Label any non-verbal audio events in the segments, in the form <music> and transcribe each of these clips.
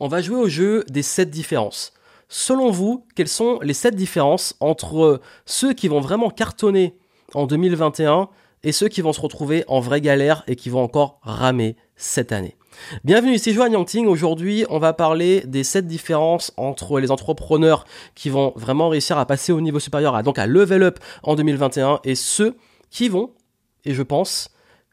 on va jouer au jeu des 7 différences. Selon vous, quelles sont les 7 différences entre ceux qui vont vraiment cartonner en 2021 et ceux qui vont se retrouver en vraie galère et qui vont encore ramer cette année? Bienvenue ici Joanne Yangting. Aujourd'hui, on va parler des 7 différences entre les entrepreneurs qui vont vraiment réussir à passer au niveau supérieur, donc à level up en 2021 et ceux qui vont, et je pense,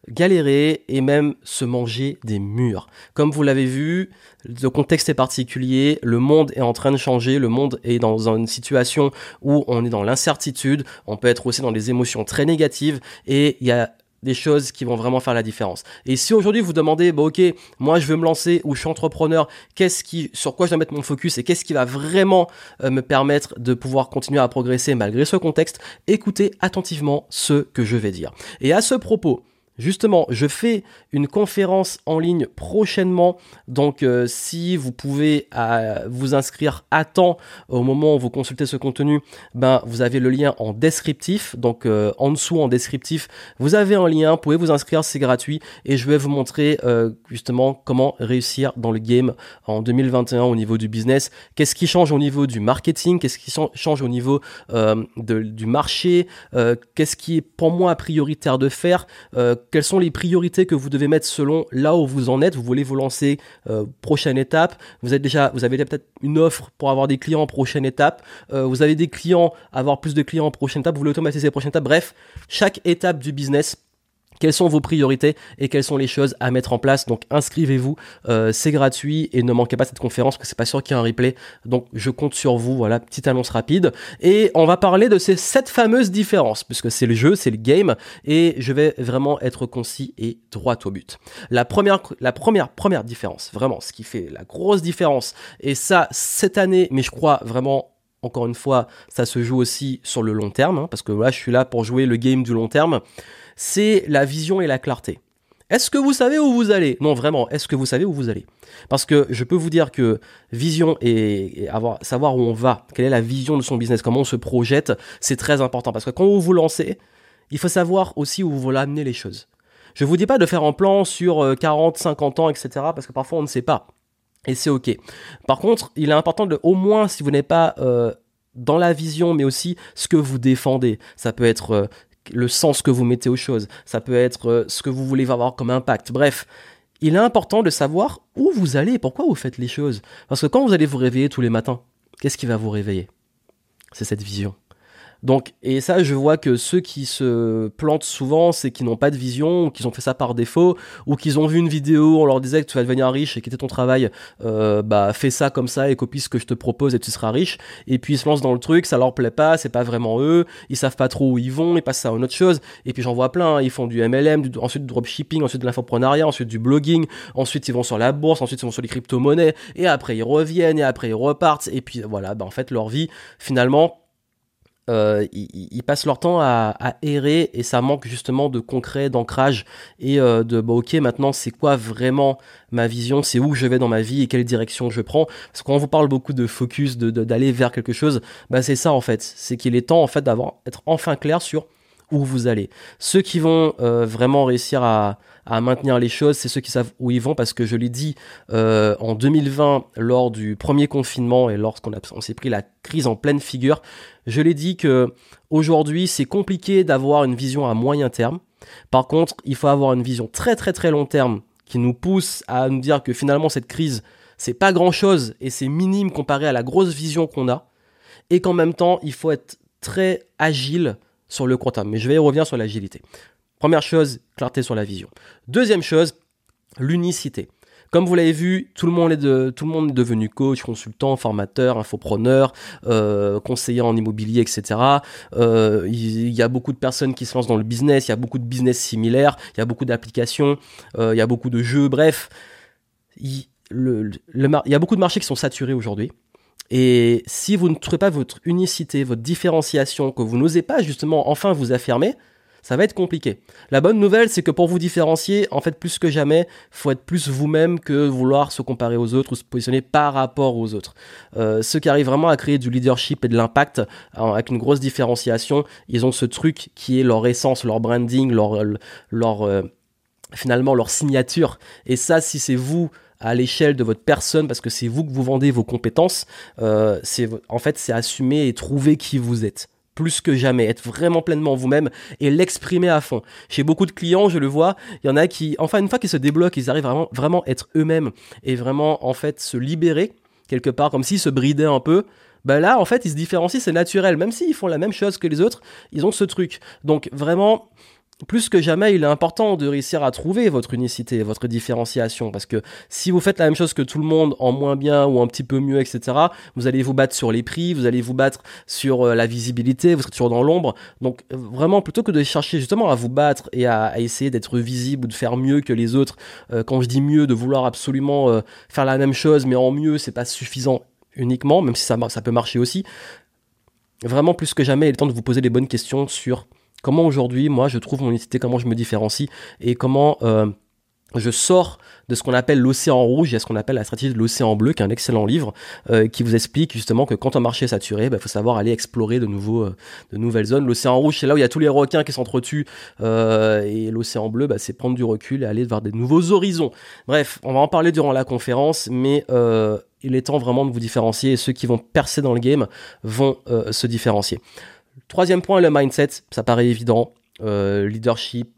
galérer et même se manger des murs. Comme vous l'avez vu, le contexte est particulier, le monde est en train de changer, le monde est dans une situation où on est dans l'incertitude, on peut être aussi dans des émotions très négatives et il y a des choses qui vont vraiment faire la différence. Et si aujourd'hui vous demandez, bon ok, moi je veux me lancer ou je suis entrepreneur, qu'est-ce qui, sur quoi je dois mettre mon focus et qu'est-ce qui va vraiment euh, me permettre de pouvoir continuer à progresser malgré ce contexte, écoutez attentivement ce que je vais dire. Et à ce propos, Justement, je fais une conférence en ligne prochainement, donc euh, si vous pouvez euh, vous inscrire à temps au moment où vous consultez ce contenu, ben vous avez le lien en descriptif, donc euh, en dessous en descriptif, vous avez un lien, vous pouvez vous inscrire, c'est gratuit. Et je vais vous montrer justement comment réussir dans le game en 2021 au niveau du business, qu'est-ce qui change au niveau du marketing, qu'est-ce qui change au niveau du marché, qu'est-ce qui est pour moi prioritaire de faire? Quelles sont les priorités que vous devez mettre selon là où vous en êtes? Vous voulez vous lancer euh, prochaine étape. Vous êtes déjà, vous avez peut-être une offre pour avoir des clients prochaine étape. Euh, vous avez des clients, avoir plus de clients prochaine étape. Vous voulez automatiser prochaine étape. Bref, chaque étape du business quelles sont vos priorités et quelles sont les choses à mettre en place? Donc inscrivez-vous, euh, c'est gratuit et ne manquez pas cette conférence parce que c'est pas sûr qu'il y ait un replay. Donc je compte sur vous. Voilà, petite annonce rapide. Et on va parler de ces sept fameuses différences puisque c'est le jeu, c'est le game et je vais vraiment être concis et droit au but. La première, la première, première différence, vraiment, ce qui fait la grosse différence et ça cette année, mais je crois vraiment encore une fois, ça se joue aussi sur le long terme, hein, parce que là, je suis là pour jouer le game du long terme c'est la vision et la clarté. Est-ce que vous savez où vous allez? Non, vraiment, est-ce que vous savez où vous allez? Parce que je peux vous dire que vision et, avoir, savoir où on va, quelle est la vision de son business, comment on se projette, c'est très important. Parce que quand vous vous lancez, il faut savoir aussi où vous voulez amener les choses. Je ne vous dis pas de faire un plan sur 40, euh, 50 ans, etc. Parce que parfois on ne sait pas. Et c'est ok. Par contre, il est important de, au moins, si vous n'êtes pas euh, dans la vision, mais aussi ce que vous défendez. Ça peut être euh, le sens que vous mettez aux choses, ça peut être euh, ce que vous voulez avoir comme impact. Bref, il est important de savoir où vous allez pourquoi vous faites les choses. Parce que quand vous allez vous réveiller tous les matins, qu'est-ce qui va vous réveiller? C'est cette vision. Donc, et ça, je vois que ceux qui se plantent souvent, c'est qu'ils n'ont pas de vision, ou qu'ils ont fait ça par défaut, ou qu'ils ont vu une vidéo, on leur disait que tu vas devenir riche et était ton travail, euh, bah fais ça comme ça et copie ce que je te propose et tu seras riche. Et puis ils se lancent dans le truc, ça leur plaît pas, c'est pas vraiment eux, ils savent pas trop où ils vont, ils passent à une autre chose. Et puis j'en vois plein, hein. ils font du MLM, ensuite du dropshipping, ensuite de l'infoprenariat, ensuite du blogging, ensuite ils vont sur la bourse, ensuite ils vont sur les crypto-monnaies, et après ils reviennent, et après ils repartent, et puis voilà, bah en fait leur vie finalement euh, ils, passent leur temps à, errer et ça manque justement de concret, d'ancrage et euh, de bon ok maintenant c'est quoi vraiment ma vision, c'est où je vais dans ma vie et quelle direction je prends? Parce que quand on vous parle beaucoup de focus, de d'aller vers quelque chose, bah c'est ça en fait, c'est qu'il est temps en fait d'avoir être enfin clair sur où vous allez. Ceux qui vont euh, vraiment réussir à, à, maintenir les choses, c'est ceux qui savent où ils vont, parce que je l'ai dit euh, en 2020, lors du premier confinement et lorsqu'on on s'est pris la crise en pleine figure, je l'ai dit que aujourd'hui c'est compliqué d'avoir une vision à moyen terme. Par contre, il faut avoir une vision très très très long terme qui nous pousse à nous dire que finalement cette crise c'est pas grand chose et c'est minime comparé à la grosse vision qu'on a et qu'en même temps il faut être très agile sur le court. Mais je vais revenir sur l'agilité. Première chose, clarté sur la vision. Deuxième chose, l'unicité. Comme vous l'avez vu, tout le monde est de, tout le monde est devenu coach, consultant, formateur, infopreneur, euh, conseiller en immobilier, etc. Euh, il, y a beaucoup de personnes qui se lancent dans le business. Il y a beaucoup de business similaires. Il y a beaucoup d'applications. Euh, il y a beaucoup de jeux. Bref, il, y a beaucoup de marchés qui sont saturés aujourd'hui. Et si vous ne trouvez pas votre unicité, votre différenciation, que vous n'osez pas justement enfin vous affirmer, ça va être compliqué. La bonne nouvelle, c'est que pour vous différencier, en fait, plus que jamais, faut être plus vous-même que vouloir se comparer aux autres ou se positionner par rapport aux autres. Euh, ceux qui arrivent vraiment à créer du leadership et de l'impact avec une grosse différenciation, ils ont ce truc qui est leur essence, leur branding, leur, leur euh, finalement leur signature. Et ça, si c'est vous à l'échelle de votre personne parce que c'est vous que vous vendez vos compétences. Euh, c'est en fait c'est assumer et trouver qui vous êtes plus que jamais, être vraiment pleinement vous-même et l'exprimer à fond. Chez beaucoup de clients, je le vois, il y en a qui, enfin une fois qu'ils se débloquent, ils arrivent vraiment vraiment être eux-mêmes et vraiment en fait se libérer quelque part, comme s'ils se bridaient un peu. Ben là, en fait, ils se différencient, c'est naturel. Même s'ils font la même chose que les autres, ils ont ce truc. Donc vraiment, plus que jamais, il est important de réussir à trouver votre unicité, votre différenciation, parce que si vous faites la même chose que tout le monde, en moins bien ou un petit peu mieux, etc., vous allez vous battre sur les prix, vous allez vous battre sur euh, la visibilité, vous serez toujours dans l'ombre. Donc vraiment, plutôt que de chercher justement à vous battre et à, essayer d'être visible ou de faire mieux que les autres, euh, quand je dis mieux, de vouloir absolument euh, faire la même chose, mais en mieux, c'est pas suffisant uniquement, même si ça peut marcher aussi. Vraiment, plus que jamais, il est temps de vous poser les bonnes questions sur comment aujourd'hui, moi, je trouve mon unicité, comment je me différencie et comment euh, je sors de ce qu'on appelle l'océan rouge et ce qu'on appelle la stratégie de l'océan bleu, qui est un excellent livre euh, qui vous explique justement que quand un marché est saturé, il bah, faut savoir aller explorer euh, de nouvelles zones. L'océan rouge, c'est là où il y a tous les requins qui s'entretuent et l'océan bleu, bah, c'est prendre du recul et aller vers des nouveaux horizons. Bref, on va en parler durant la conférence, mais il est temps vraiment de vous différencier et ceux qui vont percer dans le game vont se différencier. Troisième point, le mindset, ça paraît évident. Euh, leadership,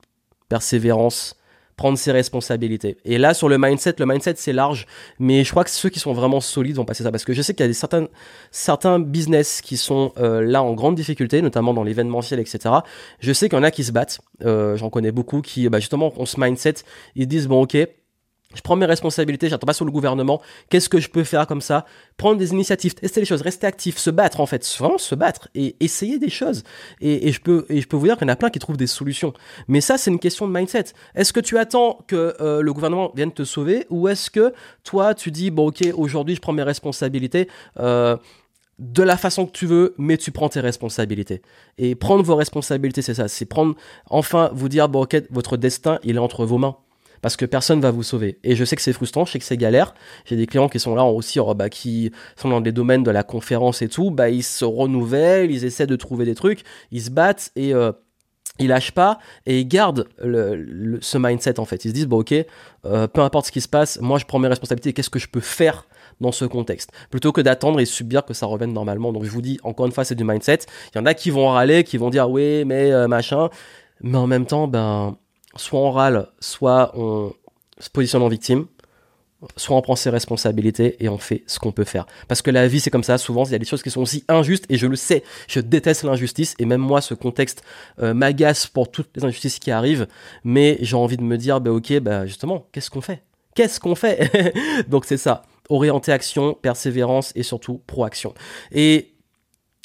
persévérance, prendre ses responsabilités. Et là, sur le mindset, le mindset c'est large, mais je crois que ceux qui sont vraiment solides vont passer ça. Parce que je sais qu'il y a des certains, certains business qui sont euh, là en grande difficulté, notamment dans l'événementiel, etc. Je sais qu'il y en a qui se battent. Euh, j'en connais beaucoup qui, bah, justement, ont ce mindset. Ils disent, bon, ok, je prends mes responsabilités, j'attends pas sur le gouvernement. Qu'est-ce que je peux faire comme ça? Prendre des initiatives, tester les choses, rester actif, se battre en fait, vraiment se battre et essayer des choses. Et, je peux et je peux vous dire qu'il y en a plein qui trouvent des solutions. Mais ça, c'est une question de mindset. Est-ce que tu attends que euh, le gouvernement vienne te sauver ou est-ce que toi tu dis bon ok aujourd'hui je prends mes responsabilités euh, de la façon que tu veux, mais tu prends tes responsabilités. Et prendre vos responsabilités, c'est ça. C'est prendre, enfin, vous dire, bon, ok, votre destin, il est entre vos mains parce que personne va vous sauver. Et je sais que c'est frustrant, je sais que c'est galère. J'ai des clients qui sont là aussi, oh, bah, qui sont dans des domaines de la conférence et tout, bah, ils se renouvellent, ils essaient de trouver des trucs, ils se battent et euh, ils lâchent pas et ils gardent ce mindset en fait. Ils se disent, bon ok, euh, peu importe ce qui se passe, moi je prends mes responsabilités, qu'est-ce que je peux faire dans ce contexte? Plutôt que d'attendre et subir que ça revienne normalement. Donc je vous dis encore une fois c'est du mindset. Il y en a qui vont râler, qui vont dire oui mais euh, machin, mais en même temps ben soit on râle, soit on se positionne en victime, soit on prend ses responsabilités et on fait ce qu'on peut faire. Parce que la vie, c'est comme ça. Souvent, il y a des choses qui sont aussi injustes et je le sais. Je déteste l'injustice et même moi, ce contexte euh, m'agace pour toutes les injustices qui arrivent. Mais j'ai envie de me dire, bah, ok, bah, justement, qu'est-ce qu'on fait? Qu'est-ce qu'on fait? <laughs> Donc, c'est ça. Orienter action, persévérance et surtout proaction. Et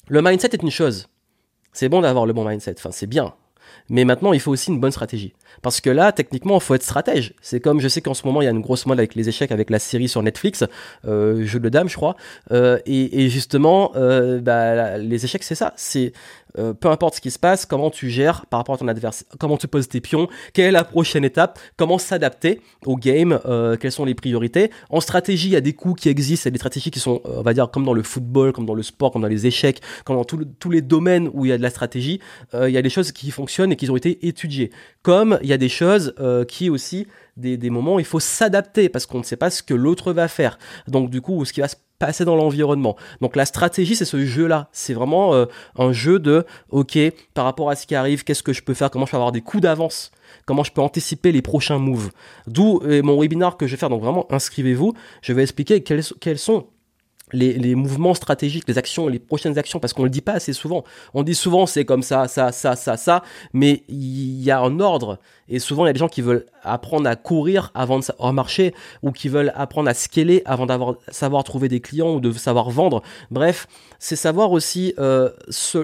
le mindset est une chose. C'est bon d'avoir le bon mindset. Enfin, c'est bien. Mais maintenant, il faut aussi une bonne stratégie. Parce que là, techniquement, il faut être stratège. C'est comme, je sais qu'en ce moment, il y a une grosse mode avec les échecs, avec la série sur Netflix, euh, Jeu de dames, je crois. Euh, et, justement, euh, bah, les échecs, c'est ça. C'est peu importe ce qui se passe, comment tu gères par rapport à ton adversaire, comment tu poses tes pions, quelle est la prochaine étape, comment s'adapter au game, quelles sont les priorités. En stratégie, il y a des coups qui existent, il y a des stratégies qui sont, on va dire, comme dans le football, comme dans le sport, comme dans les échecs, comme dans tous les domaines où il y a de la stratégie, il y a des choses qui fonctionnent et qui ont été étudiées. Comme il y a des choses qui aussi, des, des moments il faut s'adapter parce qu'on ne sait pas ce que l'autre va faire. Donc du coup, ce qui va se passer dans l'environnement. Donc la stratégie, c'est ce jeu-là. C'est vraiment euh, un jeu de, ok, par rapport à ce qui arrive, qu'est-ce que je peux faire, comment je peux avoir des coups d'avance, comment je peux anticiper les prochains moves. D'où euh, mon webinar que je vais faire. Donc vraiment, inscrivez-vous. Je vais expliquer quels, quels sont les, mouvements stratégiques, les actions, les prochaines actions, parce qu'on le dit pas assez souvent. On dit souvent c'est comme ça, ça, ça, ça, ça, mais il y a un ordre. Et souvent il y a des gens qui veulent apprendre à courir avant de marcher, ou qui veulent apprendre à scaler avant d'avoir savoir trouver des clients ou de savoir vendre. Bref, c'est savoir aussi euh,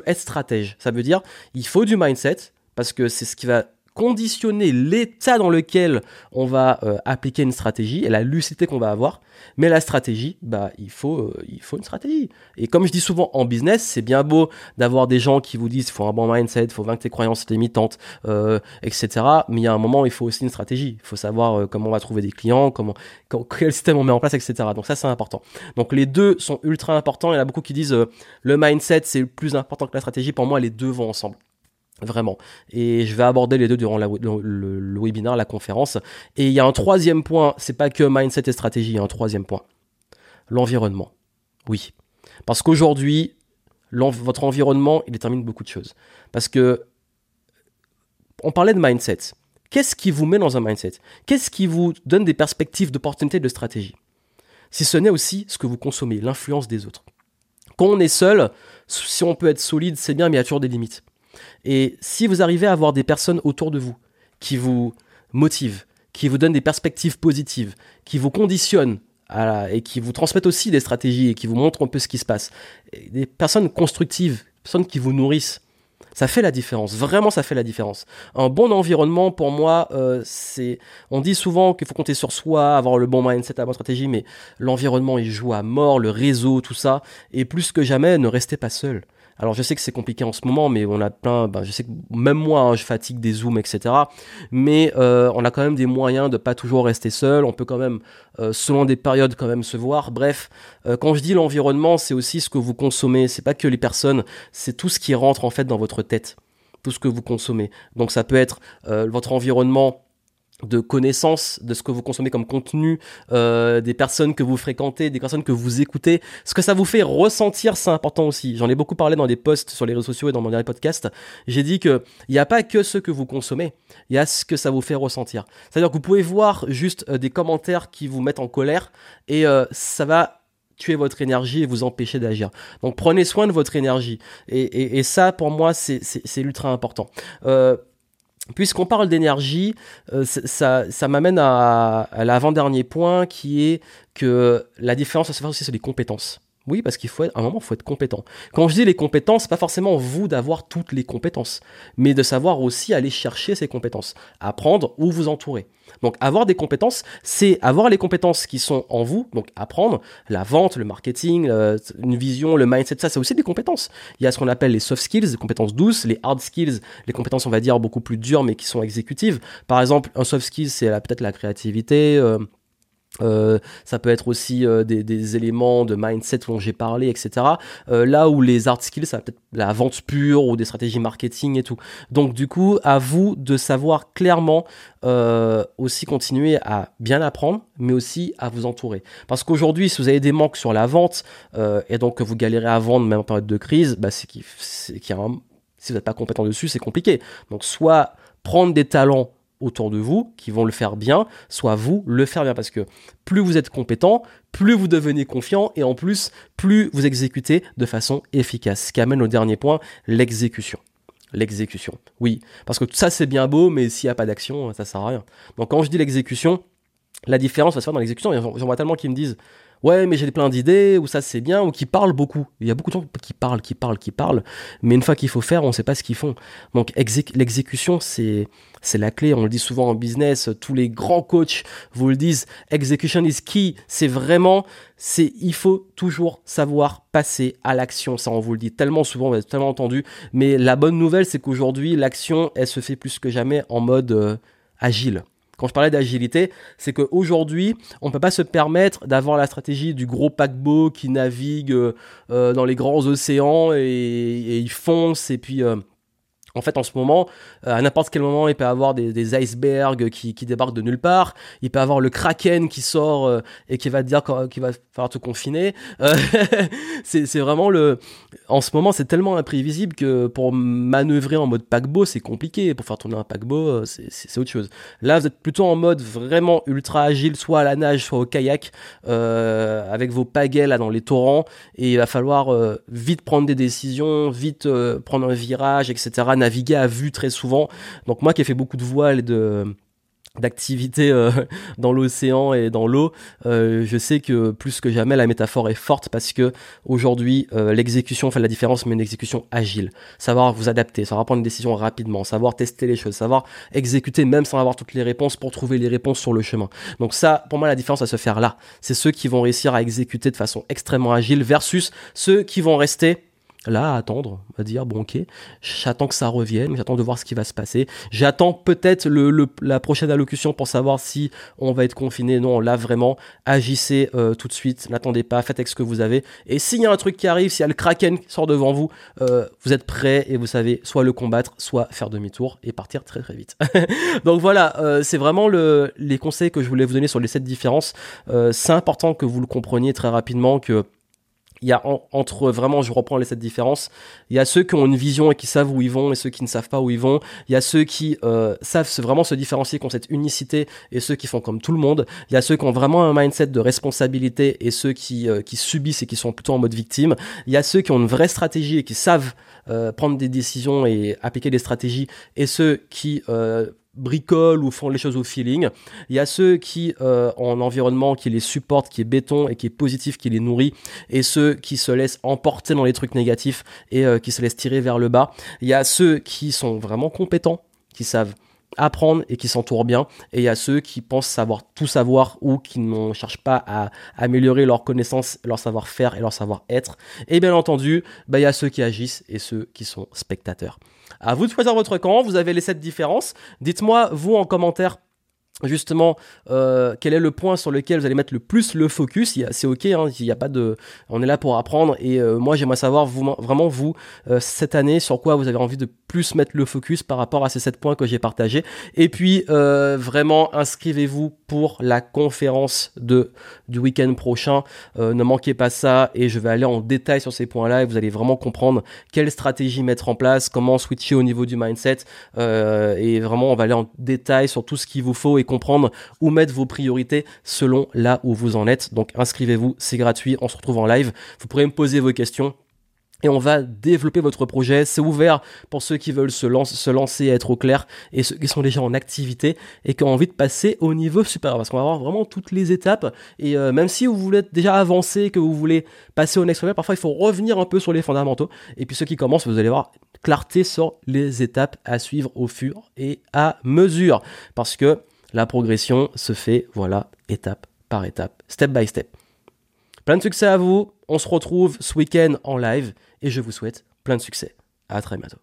être stratège. Ça veut dire il faut du mindset parce que c'est ce qui va conditionner l'état dans lequel on va euh, appliquer une stratégie et la lucidité qu'on va avoir. Mais la stratégie, bah, il faut, euh, il faut une stratégie. Et comme je dis souvent en business, c'est bien beau d'avoir des gens qui vous disent, faut un bon mindset, faut vaincre tes croyances limitantes, euh, etc. Mais il y a un moment, il faut aussi une stratégie. Il faut savoir comment on va trouver des clients, comment, <laughs> quel système on met en place, etc. Donc ça, c'est important. Donc les deux sont ultra importants. Il y en a beaucoup qui disent, le mindset, c'est plus important que la stratégie. Pour moi, les deux vont ensemble. Vraiment. Et je vais aborder les deux durant le, webinaire, la conférence. Et il y a un troisième point, c'est pas que mindset et stratégie, il y a un troisième point. L'environnement. Oui. Parce qu'aujourd'hui, votre environnement, il détermine beaucoup de choses. Parce que, on parlait de mindset. Qu'est-ce qui vous met dans un mindset? Qu'est-ce qui vous donne des perspectives d'opportunité, de stratégie? Si ce n'est aussi ce que vous consommez, l'influence des autres. Quand on est seul, si on peut être solide, c'est bien, mais il y a toujours des limites. Et si vous arrivez à avoir des personnes autour de vous qui vous motivent, qui vous donnent des perspectives positives, qui vous conditionnent et qui vous transmettent aussi des stratégies et qui vous montrent un peu ce qui se passe, des personnes constructives, personnes qui vous nourrissent, ça fait la différence. Vraiment, ça fait la différence. Un bon environnement, pour moi, euh, c'est. On dit souvent qu'il faut compter sur soi, avoir le bon mindset, la bonne stratégie, mais l'environnement, il joue à mort, le réseau, tout ça. Et plus que jamais, ne restez pas seul. Alors je sais que c'est compliqué en ce moment, mais on a plein, ben, je sais que même moi, hein, je fatigue des zooms, etc. Mais euh, on a quand même des moyens de pas toujours rester seul. On peut quand même, euh, selon des périodes, quand même se voir. Bref, euh, quand je dis l'environnement, c'est aussi ce que vous consommez. C'est pas que les personnes, c'est tout ce qui rentre en fait dans votre tête, tout ce que vous consommez. Donc ça peut être votre environnement de connaissances de ce que vous consommez comme contenu, euh, des personnes que vous fréquentez, des personnes que vous écoutez. Ce que ça vous fait ressentir, c'est important aussi. J'en ai beaucoup parlé dans des posts sur les réseaux sociaux et dans mon dernier podcast. J'ai dit que il n'y a pas que ce que vous consommez, il y a ce que ça vous fait ressentir. C'est-à-dire que vous pouvez voir juste euh, des commentaires qui vous mettent en colère et euh, ça va tuer votre énergie et vous empêcher d'agir. Donc prenez soin de votre énergie. Et, et, ça, pour moi, c'est ultra important. Puisqu'on parle d'énergie, euh, ça, ça m'amène à, l'avant-dernier point qui est que la différence à se faire aussi, c'est les compétences. Oui, parce qu'il faut à un moment, il faut être compétent. Quand je dis les compétences, pas forcément vous d'avoir toutes les compétences, mais de savoir aussi aller chercher ces compétences, apprendre ou vous entourer. Donc avoir des compétences, c'est avoir les compétences qui sont en vous, donc apprendre la vente, le marketing, une vision, le mindset, ça c'est aussi des compétences. Il y a ce qu'on appelle les soft skills, les compétences douces, les hard skills, les compétences on va dire beaucoup plus dures mais qui sont exécutives. Par exemple, un soft skill c'est peut-être la créativité, euh, euh, ça peut être aussi euh, des, éléments de mindset dont j'ai parlé, etc. Euh, là où les hard skills, ça peut être la vente pure ou des stratégies marketing et tout. Donc du coup, à vous de savoir clairement aussi continuer à bien apprendre, mais aussi à vous entourer. Parce qu'aujourd'hui, si vous avez des manques sur la vente et donc que vous galérez à vendre même en période de crise, bah, c'est qu'il y a un... si vous n'êtes pas compétent dessus, c'est compliqué. Donc soit prendre des talents autour de vous qui vont le faire bien, soit vous le faire bien. Parce que plus vous êtes compétent, plus vous devenez confiant et en plus, plus vous exécutez de façon efficace. Ce qui amène au dernier point, l'exécution. L'exécution. Oui, parce que tout ça c'est bien beau, mais s'il n'y a pas d'action, ça sert à rien. Donc quand je dis l'exécution, la différence va se faire dans l'exécution. J'en vois tellement qui me disent ouais mais j'ai plein d'idées ou ça c'est bien ou qui parlent beaucoup. Il y a beaucoup de gens qui parlent qui parlent qui parlent mais une fois qu'il faut faire on ne sait pas ce qu'ils font. Donc l'exécution c'est la clé. On le dit souvent en business tous les grands coachs vous le disent execution is key. C'est vraiment c'est il faut toujours savoir passer à l'action. Ça on vous le dit tellement souvent on a tellement entendu. Mais la bonne nouvelle c'est qu'aujourd'hui l'action elle se fait plus que jamais en mode euh, agile quand je parlais d'agilité, c'est qu'aujourd'hui, on ne peut pas se permettre d'avoir la stratégie du gros paquebot qui navigue euh, euh, dans les grands océans et, il fonce et puis... Euh, en fait, en ce moment, euh, à n'importe quel moment, il peut y avoir des, icebergs qui, débarquent de nulle part. Il peut y avoir le kraken qui sort euh, et qui va te dire qu'il va falloir te confiner. Euh, <laughs> c'est vraiment le. En ce moment, c'est tellement imprévisible que pour manœuvrer en mode paquebot, c'est compliqué. Pour faire tourner un paquebot, c'est autre chose. Là, vous êtes plutôt en mode vraiment ultra agile, soit à la nage, soit au kayak, avec vos pagaies là dans les torrents. Et il va falloir vite prendre des décisions, vite prendre un virage, etc naviguer à vue très souvent. Donc moi qui ai fait beaucoup de voiles et de d'activité euh, <laughs> dans l'océan et dans l'eau, euh, je sais que plus que jamais la métaphore est forte parce que aujourd'hui euh, l'exécution fait la différence, mais une exécution agile. Savoir vous adapter, savoir prendre une décision rapidement, savoir tester les choses, savoir exécuter même sans avoir toutes les réponses pour trouver les réponses sur le chemin. Donc ça, pour moi, la différence va se faire là. C'est ceux qui vont réussir à exécuter de façon extrêmement agile versus ceux qui vont rester là à attendre, à dire bon ok, j'attends que ça revienne, j'attends de voir ce qui va se passer, j'attends peut-être le, la prochaine allocution pour savoir si on va être confiné. Non, là vraiment, agissez euh, tout de suite, n'attendez pas, faites avec ce que vous avez. Et s'il y a un truc qui arrive, s'il y a le kraken qui sort devant vous, euh, vous êtes prêt et vous savez soit le combattre, soit faire demi-tour et partir très très vite. <laughs> Donc voilà, euh, c'est vraiment le, les conseils que je voulais vous donner sur les sept différences. c'est important que vous le compreniez très rapidement que il y a entre vraiment, je reprends les sept différences, il y a ceux qui ont une vision et qui savent où ils vont et ceux qui ne savent pas où ils vont. Il y a ceux qui euh, savent vraiment se différencier, qui ont cette unicité et ceux qui font comme tout le monde. Il y a ceux qui ont vraiment un mindset de responsabilité et ceux qui, euh, qui subissent et qui sont plutôt en mode victime. Il y a ceux qui ont une vraie stratégie et qui savent euh, prendre des décisions et appliquer des stratégies et ceux qui bricolent ou font les choses au feeling. Il y a ceux qui euh, ont un environnement qui les supporte, qui est béton et qui est positif, qui les nourrit, et ceux qui se laissent emporter dans les trucs négatifs et euh, qui se laissent tirer vers le bas. Il y a ceux qui sont vraiment compétents, qui savent apprendre et qui s'entourent bien. Et il y a ceux qui pensent savoir tout savoir ou qui ne cherchent pas à améliorer leurs connaissances, leur savoir-faire et leur savoir-être. Et bien entendu, bah, il y a ceux qui agissent et ceux qui sont spectateurs. À vous de choisir votre camp, vous avez les sept différences. Dites-moi, vous, en commentaire, justement euh, quel est le point sur lequel vous allez mettre le plus le focus? C'est ok hein, il y a pas de on est là pour apprendre et euh, moi j'aimerais savoir vraiment vous euh, cette année sur quoi vous avez envie de plus mettre le focus par rapport à ces sept points que j'ai partagés? Et puis vraiment inscrivez-vous pour la conférence de du week-end prochain. Ne manquez pas ça et je vais aller en détail sur ces points là et vous allez vraiment comprendre quelle stratégie mettre en place comment switcher au niveau du mindset. Et vraiment on va aller en détail sur tout ce qu'il vous faut et comprendre où mettre vos priorités selon là où vous en êtes. Donc inscrivez-vous, c'est gratuit, on se retrouve en live. Vous pourrez me poser vos questions et on va développer votre projet. C'est ouvert pour ceux qui veulent se, se lancer, être au clair, et ceux qui sont déjà en activité et qui ont envie de passer au niveau supérieur. Parce qu'on va avoir vraiment toutes les étapes. Et euh, même si vous voulez déjà avancer, que vous voulez passer au next level, parfois il faut revenir un peu sur les fondamentaux. Et puis ceux qui commencent, vous allez voir clarté sur les étapes à suivre au fur et à mesure. Parce que la progression se fait, voilà, étape par étape, step by step. Plein de succès à vous. On se retrouve ce week-end en live et je vous souhaite plein de succès. À très bientôt.